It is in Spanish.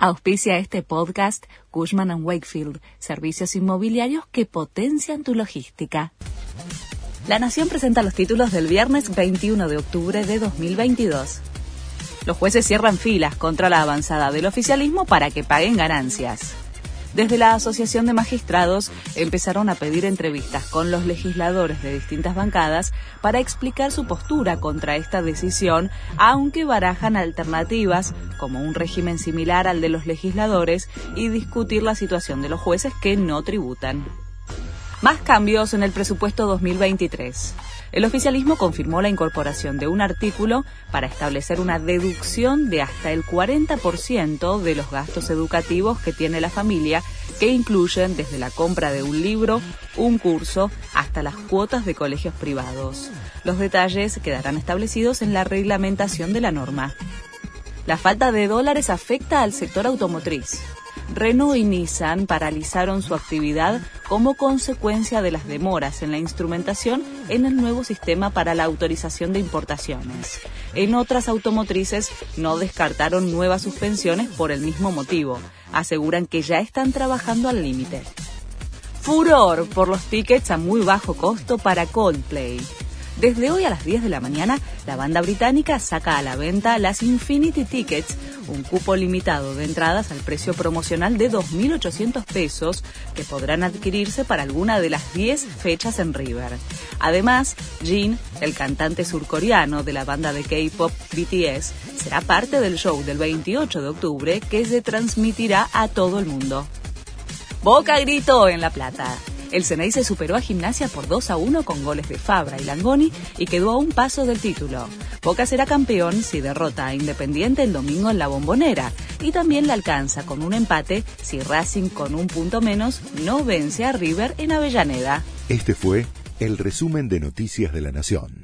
Auspicia este podcast Cushman ⁇ Wakefield, servicios inmobiliarios que potencian tu logística. La Nación presenta los títulos del viernes 21 de octubre de 2022. Los jueces cierran filas contra la avanzada del oficialismo para que paguen ganancias. Desde la Asociación de Magistrados empezaron a pedir entrevistas con los legisladores de distintas bancadas para explicar su postura contra esta decisión, aunque barajan alternativas como un régimen similar al de los legisladores y discutir la situación de los jueces que no tributan. Más cambios en el presupuesto 2023. El oficialismo confirmó la incorporación de un artículo para establecer una deducción de hasta el 40% de los gastos educativos que tiene la familia, que incluyen desde la compra de un libro, un curso, hasta las cuotas de colegios privados. Los detalles quedarán establecidos en la reglamentación de la norma. La falta de dólares afecta al sector automotriz. Renault y Nissan paralizaron su actividad como consecuencia de las demoras en la instrumentación en el nuevo sistema para la autorización de importaciones. En otras automotrices no descartaron nuevas suspensiones por el mismo motivo. Aseguran que ya están trabajando al límite. Furor por los tickets a muy bajo costo para Coldplay. Desde hoy a las 10 de la mañana, la banda británica saca a la venta las Infinity Tickets, un cupo limitado de entradas al precio promocional de 2.800 pesos que podrán adquirirse para alguna de las 10 fechas en River. Además, Jin, el cantante surcoreano de la banda de K-pop BTS, será parte del show del 28 de octubre que se transmitirá a todo el mundo. Boca gritó en La Plata. El Ceney se superó a Gimnasia por 2 a 1 con goles de Fabra y Langoni y quedó a un paso del título. Boca será campeón si derrota a Independiente el domingo en la Bombonera y también le alcanza con un empate si Racing con un punto menos no vence a River en Avellaneda. Este fue el resumen de Noticias de la Nación.